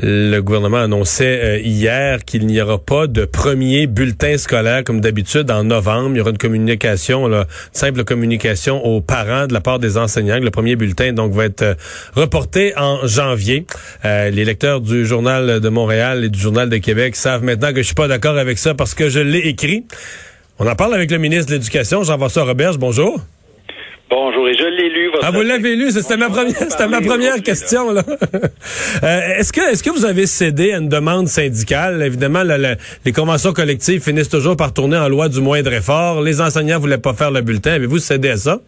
Le gouvernement annonçait euh, hier qu'il n'y aura pas de premier bulletin scolaire comme d'habitude en novembre. Il y aura une communication, là, simple communication aux parents de la part des enseignants. Le premier bulletin donc va être euh, reporté en janvier. Euh, les lecteurs du journal de Montréal et du journal de Québec savent maintenant que je suis pas d'accord avec ça parce que je l'ai écrit. On en parle avec le ministre de l'Éducation, Jean-François Roberge. Bonjour. Bonjour, et je l'ai lu. Votre ah, vous l'avez lu, c'était ma première, c'était ma première question là. euh, est-ce que, est-ce que vous avez cédé à une demande syndicale? Évidemment, les conventions collectives finissent toujours par tourner en loi du moindre effort. Les enseignants voulaient pas faire le bulletin. Avez-vous cédé à ça?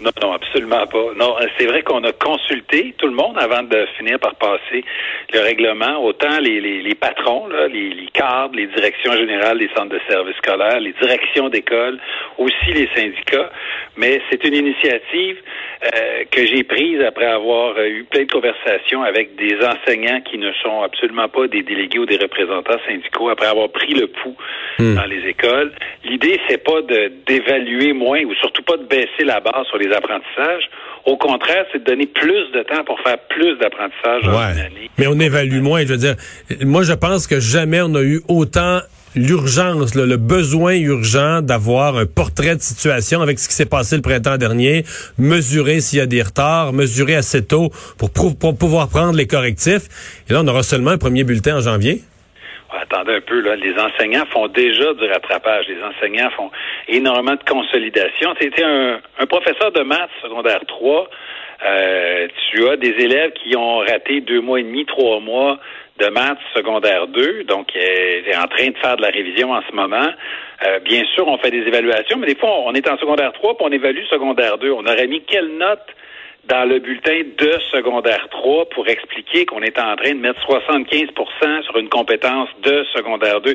Non, non, absolument pas. Non, c'est vrai qu'on a consulté tout le monde avant de finir par passer le règlement, autant les, les, les patrons, là, les, les, cadres, les directions générales des centres de services scolaires, les directions d'école, aussi les syndicats. Mais c'est une initiative euh, que j'ai prise après avoir eu plein de conversations avec des enseignants qui ne sont absolument pas des délégués ou des représentants syndicaux, après avoir pris le pouls hmm. dans les écoles. L'idée, c'est pas de d'évaluer moins ou surtout pas de baisser la barre sur les apprentissages. Au contraire, c'est de donner plus de temps pour faire plus d'apprentissage Mais on évalue moins. Je veux dire, moi, je pense que jamais on a eu autant l'urgence, le, besoin urgent d'avoir un portrait de situation avec ce qui s'est passé le printemps dernier, mesurer s'il y a des retards, mesurer assez tôt pour, pour pouvoir prendre les correctifs. Et là, on aura seulement un premier bulletin en janvier attendez un peu, là, les enseignants font déjà du rattrapage. Les enseignants font énormément de consolidation. Tu étais un, professeur de maths secondaire 3. Euh, tu as des élèves qui ont raté deux mois et demi, trois mois de maths secondaire 2, donc euh, est en train de faire de la révision en ce moment. Euh, bien sûr, on fait des évaluations, mais des fois, on est en secondaire 3 puis on évalue secondaire 2. On aurait mis quelle note dans le bulletin de secondaire 3 pour expliquer qu'on est en train de mettre 75% sur une compétence de secondaire 2.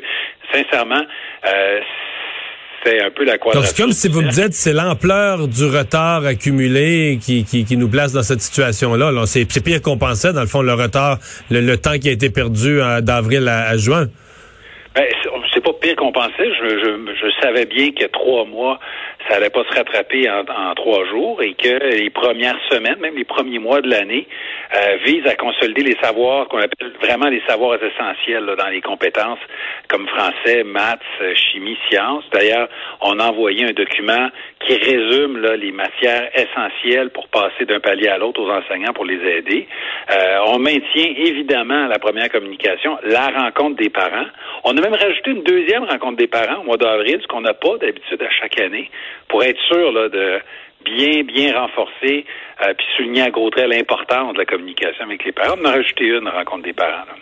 Sincèrement, euh, c'est un peu la quadrature. Donc, c'est comme si vous me dites, c'est l'ampleur du retard accumulé qui, qui, qui, nous place dans cette situation-là. -là, c'est pire qu'on pensait, dans le fond, le retard, le, temps qui a été perdu d'avril à, juin. Ben, c'est pas pire qu'on pensait. Je, je, je, savais bien que trois mois, ça allait pas se rattraper en, en, trois jours et que les premières semaines, même les premiers mois de l'année, euh, visent à consolider les savoirs qu'on appelle vraiment les savoirs essentiels dans les compétences comme français, maths, chimie, sciences. D'ailleurs, on a envoyé un document qui résume là, les matières essentielles pour passer d'un palier à l'autre aux enseignants pour les aider. Euh, on maintient évidemment la première communication, la rencontre des parents. On a même rajouté une deuxième rencontre des parents au mois d'avril, ce qu'on n'a pas d'habitude à chaque année, pour être sûr là, de bien, bien renforcer euh, puis souligner à gros traits l'importance de la communication avec les parents. On a rajouté une rencontre des parents. Là.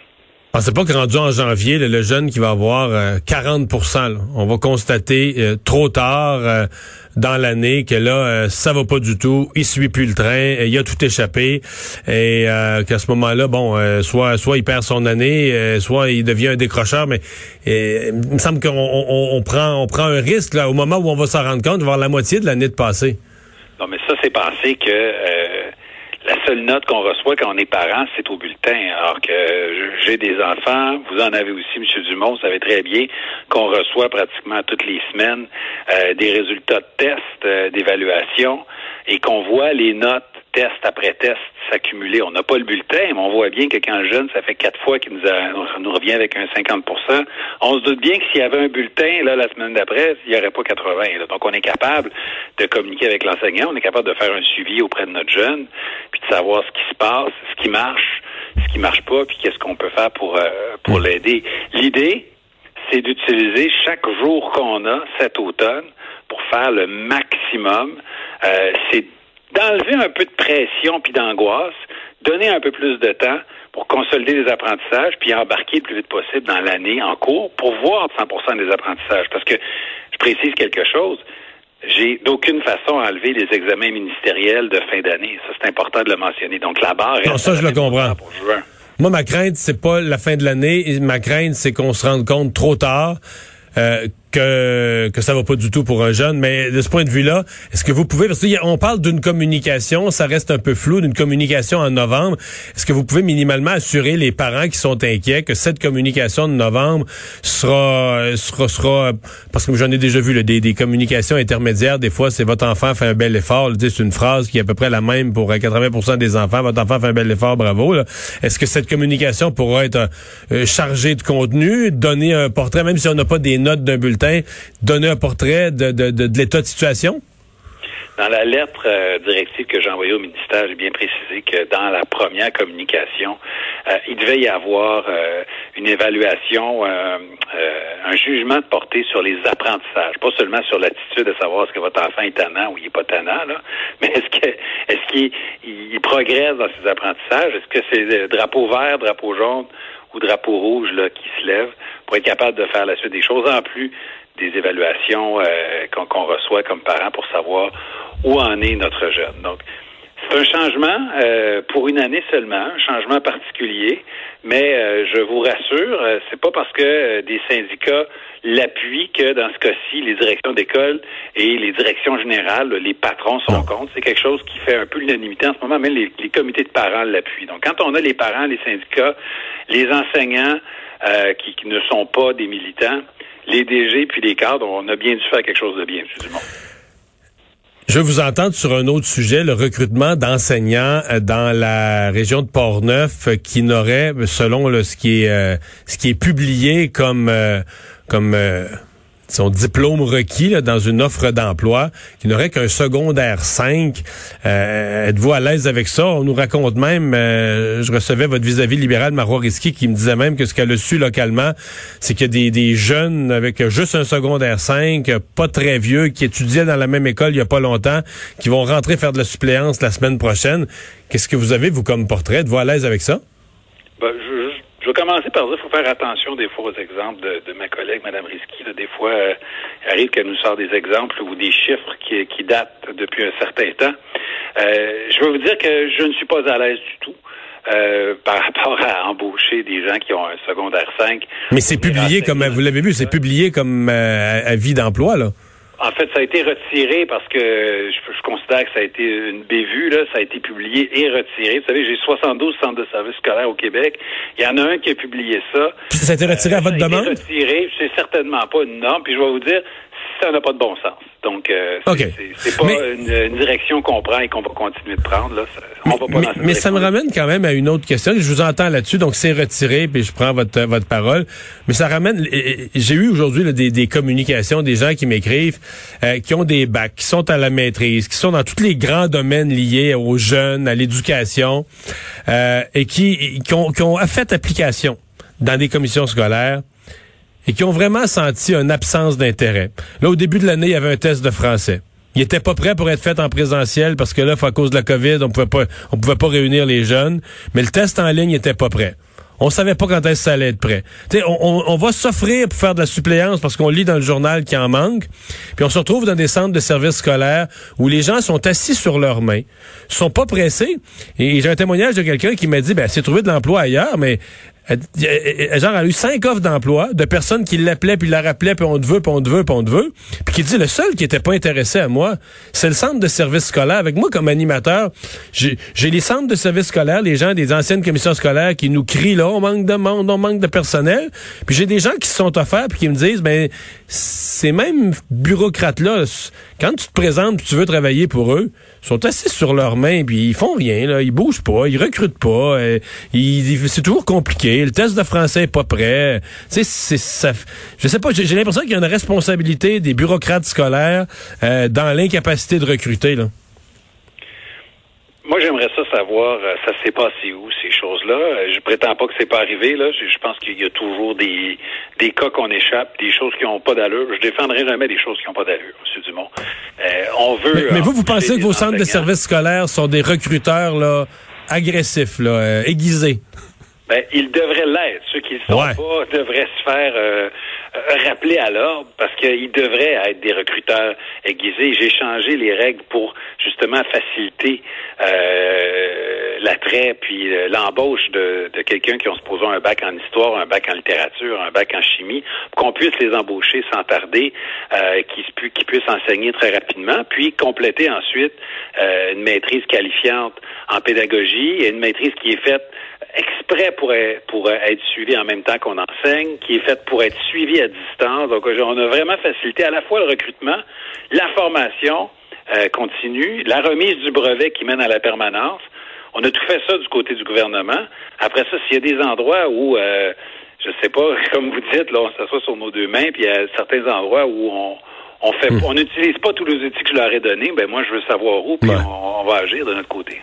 Pensez pas que rendu en janvier, le, jeune qui va avoir 40% euh, on va constater euh, trop tard euh, dans l'année que là, ça va pas du tout, il suit plus le train, il a tout échappé et qu'à ce moment-là, bon, soit soit il perd son année, soit il devient un décrocheur, mais il me semble qu'on on, prend on prend un risque là au moment où on va s'en rendre compte, voir la moitié de l'année de passée. Non, mais ça, c'est penser que la seule note qu'on reçoit quand on est parent, c'est au bulletin. Alors que j'ai des enfants, vous en avez aussi, M. Dumont, vous savez très bien qu'on reçoit pratiquement toutes les semaines euh, des résultats de tests, euh, d'évaluation, et qu'on voit les notes test après test s'accumuler. On n'a pas le bulletin, mais on voit bien que quand le jeune, ça fait quatre fois qu'il nous, nous revient avec un 50% On se doute bien que s'il y avait un bulletin là la semaine d'après, il n'y aurait pas 80. Donc, on est capable de communiquer avec l'enseignant, on est capable de faire un suivi auprès de notre jeune, puis de savoir ce qui se passe, ce qui marche, ce qui marche pas, puis qu'est-ce qu'on peut faire pour, euh, pour mm. l'aider. L'idée, c'est d'utiliser chaque jour qu'on a cet automne pour faire le maximum. Euh, c'est d'enlever un peu de pression puis d'angoisse, donner un peu plus de temps pour consolider les apprentissages, puis embarquer le plus vite possible dans l'année en cours pour voir 100% des apprentissages. Parce que je précise quelque chose. J'ai d'aucune façon enlevé les examens ministériels de fin d'année. Ça, c'est important de le mentionner. Donc, la barre... Non, ça, je le comprends. Moi, ma crainte, c'est pas la fin de l'année. Ma crainte, c'est qu'on se rende compte trop tard euh, que que ça va pas du tout pour un jeune. Mais de ce point de vue-là, est-ce que vous pouvez, parce qu'on parle d'une communication, ça reste un peu flou, d'une communication en novembre. Est-ce que vous pouvez minimalement assurer les parents qui sont inquiets que cette communication de novembre sera sera sera parce que j'en ai déjà vu des, des communications intermédiaires. Des fois, c'est votre enfant fait un bel effort. C'est une phrase qui est à peu près la même pour 80% des enfants. Votre enfant fait un bel effort, bravo. Est-ce que cette communication pourra être euh, chargée de contenu, donner un portrait, même si on n'a pas des notes d'un bulletin? Donner un portrait de, l'état de situation? Dans la lettre euh, directive que j'ai envoyée au ministère, j'ai bien précisé que dans la première communication, euh, il devait y avoir euh, une évaluation, un jugement de portée sur les apprentissages, pas seulement sur l'attitude de savoir est-ce que votre enfant est tannant ou il est pas tannant, là, mais est-ce qu'il il progresse dans ses apprentissages, est-ce que c'est drapeau vert, drapeau jaune ou drapeau rouge là qui se lève pour être capable de faire la suite des choses en plus des évaluations euh, qu'on reçoit comme parents pour savoir où en est notre jeune. Donc, c'est un changement euh, pour une année seulement, un changement particulier, mais euh, je vous rassure, c'est pas parce que des syndicats l'appuient que dans ce cas-ci, les directions d'école et les directions générales, les patrons sont contre. C'est quelque chose qui fait un peu l'unanimité en ce moment, même les, les comités de parents l'appuient. Donc, quand on a les parents, les syndicats, les enseignants qui, qui ne sont pas des militants, les DG puis les cadres, on a bien dû faire quelque chose de bien, M. Dumont. Je vous entendre sur un autre sujet, le recrutement d'enseignants euh, dans la région de Portneuf euh, qui n'aurait, selon ce qui est euh, ce qui est publié comme comme son diplôme requis dans une offre d'emploi, qui n'aurait qu'un secondaire 5. Euh, êtes-vous à l'aise avec ça? On nous raconte même, euh, je recevais votre vis-à-vis libéral Marois qui me disait même que ce qu'elle a su localement, c'est qu'il y a des, jeunes avec juste un secondaire 5, pas très vieux, qui étudiaient dans la même école il y a pas longtemps, qui vont rentrer faire de la suppléance la semaine prochaine. Qu'est-ce que vous avez, vous, comme portrait? Êtes-vous à l'aise avec ça? Ben, je je vais commencer par dire qu'il faut faire attention des fois aux exemples de, ma collègue, Mme Risky. Des fois, euh, il arrive qu'elle nous sort des exemples ou des chiffres qui, qui datent depuis un certain temps. Euh, je veux vous dire que je ne suis pas à l'aise du tout. Euh, par rapport à embaucher des gens qui ont un secondaire 5. Mais c'est publié comme, vous l'avez vu, c'est publié comme avis d'emploi, là. En fait, ça a été retiré parce que je, considère que ça a été une bévue, là. Ça a été publié et retiré. Vous savez, j'ai 72 centres de services scolaires au Québec. Il y en a un qui a publié ça. ça a été retiré à votre ça a demande? Été retiré. C'est certainement pas une norme. Puis je vais vous dire, ça n'a pas de bon sens. Donc, euh, c'est pas une, direction qu'on prend et qu'on va continuer de prendre. Là. on mais, va pas mais, ça me ramène quand même à une autre question. Je vous entends là-dessus, donc c'est retiré, puis je prends votre votre parole. Mais ça ramène. J'ai eu aujourd'hui des, des, communications, des gens qui m'écrivent, euh, qui ont des bacs, qui sont à la maîtrise, qui sont dans tous les grands domaines liés aux jeunes, à l'éducation, euh, et qui, qui, ont, qui ont fait application dans des commissions scolaires et qui ont vraiment senti une absence d'intérêt. Là, au début de l'année, il y avait un test de français. Il était pas prêt pour être fait en présentiel parce que là, à cause de la COVID, on pouvait pas, on pouvait pas réunir les jeunes. Mais le test en ligne était pas prêt. On savait pas quand est-ce que ça allait être prêt. on, on, va s'offrir pour faire de la suppléance parce qu'on lit dans le journal qu'il en manque. Puis on se retrouve dans des centres de services scolaires où les gens sont assis sur leurs mains, sont pas pressés. Et j'ai un témoignage de quelqu'un qui m'a dit, ben, c'est trouvé de l'emploi ailleurs, mais genre, elle a eu cinq offres d'emploi de personnes qui l'appelaient, puis la rappelaient, puis on te veut, puis on te veut, puis on te veut. Puis qui dit, le seul qui était pas intéressé à moi, c'est le centre de services scolaires. Avec moi, comme animateur, j'ai les centres de services scolaires, les gens des anciennes commissions scolaires qui nous crient, là, on manque de monde, on manque de personnel. Puis j'ai des gens qui se sont offerts, puis qui me disent, ben, ces mêmes bureaucrates-là, quand tu te présentes, puis tu veux travailler pour eux, sont assis sur leurs mains, puis ils font rien, là, ils bougent pas, ils recrutent pas, euh, c'est toujours compliqué. Le test de français est pas prêt. Tu sais, c'est ça. Je sais pas, j'ai l'impression qu'il y a une responsabilité des bureaucrates scolaires euh, dans l'incapacité de recruter là. Moi, j'aimerais ça savoir, euh, ça s'est passé où ces choses-là? Euh, je prétends pas que c'est pas arrivé. Là, je, pense qu'il y a toujours des des cas qu'on échappe, des choses qui n'ont pas d'allure. Je défendrai jamais des choses qui n'ont pas d'allure, M. Dumont. Euh, on veut. Mais, vous, vous pensez que vos centres de services scolaires sont des recruteurs là agressifs, là, aiguisés? Ben, ils devraient l'être. Ceux qui ne sont pas devraient se faire euh, euh, rappeler à l'ordre parce qu'ils devraient être des recruteurs aiguisés. J'ai changé les règles pour justement faciliter euh, l'attrait puis l'embauche de, quelqu'un qui ont supposé un bac en histoire, un bac en littérature, un bac en chimie, pour qu'on puisse les embaucher sans tarder, euh, qu'ils qui puissent enseigner très rapidement, puis compléter ensuite une maîtrise qualifiante en pédagogie et une maîtrise qui est faite exprès pour être, pour être suivi en même temps qu'on enseigne, qui est faite pour être suivi à distance. Donc, on a vraiment facilité à la fois le recrutement, la formation euh, continue, la remise du brevet qui mène à la permanence. On a tout fait ça du côté du gouvernement. Après ça, s'il y a des endroits où, euh, je sais pas, comme vous dites, là, on s'assoit sur nos deux mains, puis il y a certains endroits où on on fait, hmm. on n'utilise pas tous les outils que je leur ai donnés, ben moi je veux savoir où, puis on va agir de notre côté.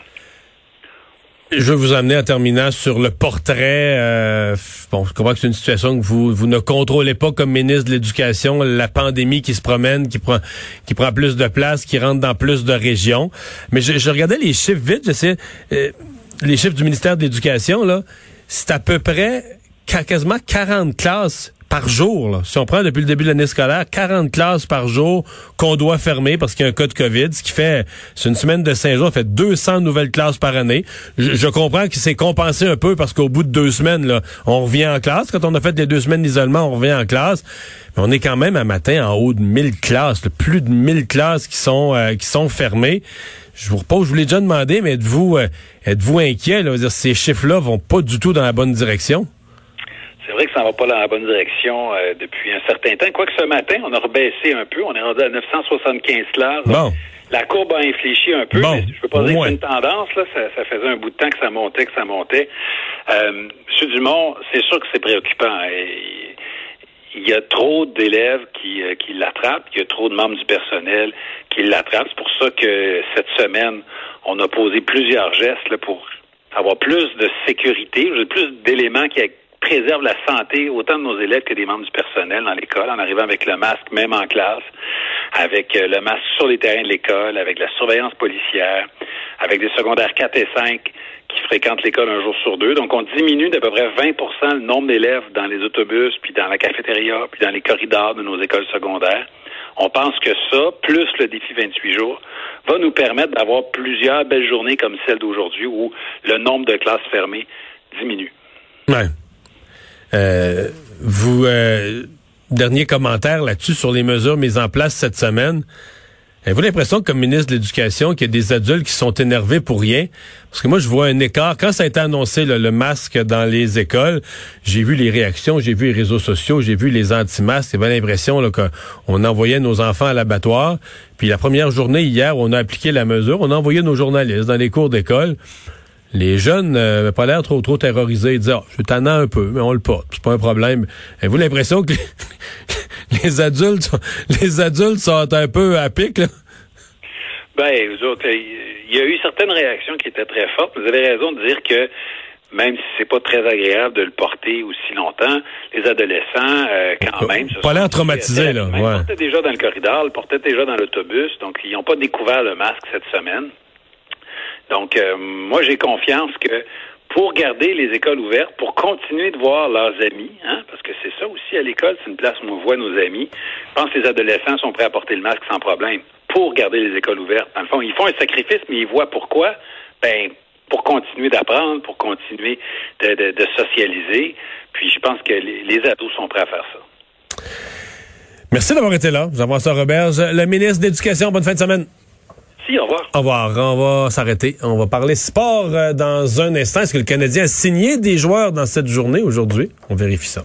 Je veux vous amener en terminant sur le portrait. Euh, bon, je comprends que c'est une situation que vous, vous ne contrôlez pas comme ministre de l'Éducation, la pandémie qui se promène, qui prend qui prend plus de place, qui rentre dans plus de régions. Mais je, regardais les chiffres vite, je sais, euh, les chiffres du ministère de l'Éducation, là, c'est à peu près quasiment 40 classes par jour. Là. Si on prend depuis le début de l'année scolaire, 40 classes par jour qu'on doit fermer parce qu'il y a un cas de COVID, ce qui fait, c'est une semaine de cinq jours, ça fait 200 nouvelles classes par année. Je, comprends que c'est compensé un peu parce qu'au bout de deux semaines, là, on revient en classe. Quand on a fait les deux semaines d'isolement, on revient en classe. Mais on est quand même un matin en haut de 1000 classes, plus de 1000 classes qui sont euh, qui sont fermées. Je vous repose, je vous l'ai déjà demandé, mais êtes-vous euh, êtes-vous inquiet? Là? Dire, ces chiffres-là vont pas du tout dans la bonne direction vrai que ça ne va pas dans la bonne direction euh, depuis un certain temps. Quoique ce matin, on a rebaissé un peu. On est rendu à 975 classes. Bon. La courbe a infléchi un peu, mais je peux pas dire que c'est une tendance. Là, ça, faisait un bout de temps que ça montait, que ça montait. Euh, Monsieur Dumont, c'est sûr que c'est préoccupant. il y a trop d'élèves qui, euh, qui l'attrapent, il y a trop de membres du personnel qui l'attrapent. C'est pour ça que cette semaine, on a posé plusieurs gestes là, pour avoir plus de sécurité, plus d'éléments qui préserve la santé autant de nos élèves que des membres du personnel dans l'école, en arrivant avec le masque même en classe, avec euh, le masque sur les terrains de l'école, avec la surveillance policière, avec des secondaires 4 et 5 qui fréquentent l'école un jour sur deux. Donc, on diminue d'à peu près 20 le nombre d'élèves dans les autobus, puis dans la cafétéria, puis dans les corridors de nos écoles secondaires. On pense que ça, plus le défi 28 jours, va nous permettre d'avoir plusieurs belles journées comme celle d'aujourd'hui où le nombre de classes fermées diminue. Ouais. Euh, vous, euh, dernier commentaire là-dessus sur les mesures mises en place cette semaine. Avez-vous l'impression, comme ministre de l'Éducation, qu'il y a des adultes qui sont énervés pour rien? Parce que moi, je vois un écart. Quand ça a été annoncé, le masque dans les écoles, j'ai vu les réactions, j'ai vu les réseaux sociaux, j'ai vu les anti-masques. J'ai l'impression qu'on envoyait nos enfants à l'abattoir. Puis la première journée, hier, on a appliqué la mesure. On a envoyé nos journalistes dans les cours d'école les jeunes n'avaient pas l'air trop trop terrorisés. Ils disaient, oh, je tannant un peu, mais on le porte. C'est pas un problème. Avez-vous l'impression que les, adultes, les adultes sont un peu à pic, là? Ben, vous autres, il y a eu certaines réactions qui étaient très fortes. Vous avez raison de dire que même si c'est pas très agréable de le porter aussi longtemps, les adolescents, euh, quand même... Pas l'air traumatisés, là. Ils portaient déjà dans le corridor, ils portaient déjà dans l'autobus, donc ils n'ont pas découvert le masque cette semaine. Donc, euh, moi, j'ai confiance que pour garder les écoles ouvertes, pour continuer de voir leurs amis, hein, parce que c'est ça aussi à l'école, c'est une place où on voit nos amis. Je pense que les adolescents sont prêts à porter le masque sans problème pour garder les écoles ouvertes. Dans le fond, ils font un sacrifice, mais ils voient pourquoi? Ben, pour continuer d'apprendre, pour continuer de, socialiser. Puis je pense que les, les ados sont prêts à faire ça. Merci d'avoir été là. Jean-François Roberge, le ministre de l'Éducation. Bonne fin de semaine au revoir. Au revoir. On va s'arrêter. On va parler sport euh, dans un instant. Est-ce que le Canadien a signé des joueurs dans cette journée aujourd'hui? On vérifie ça.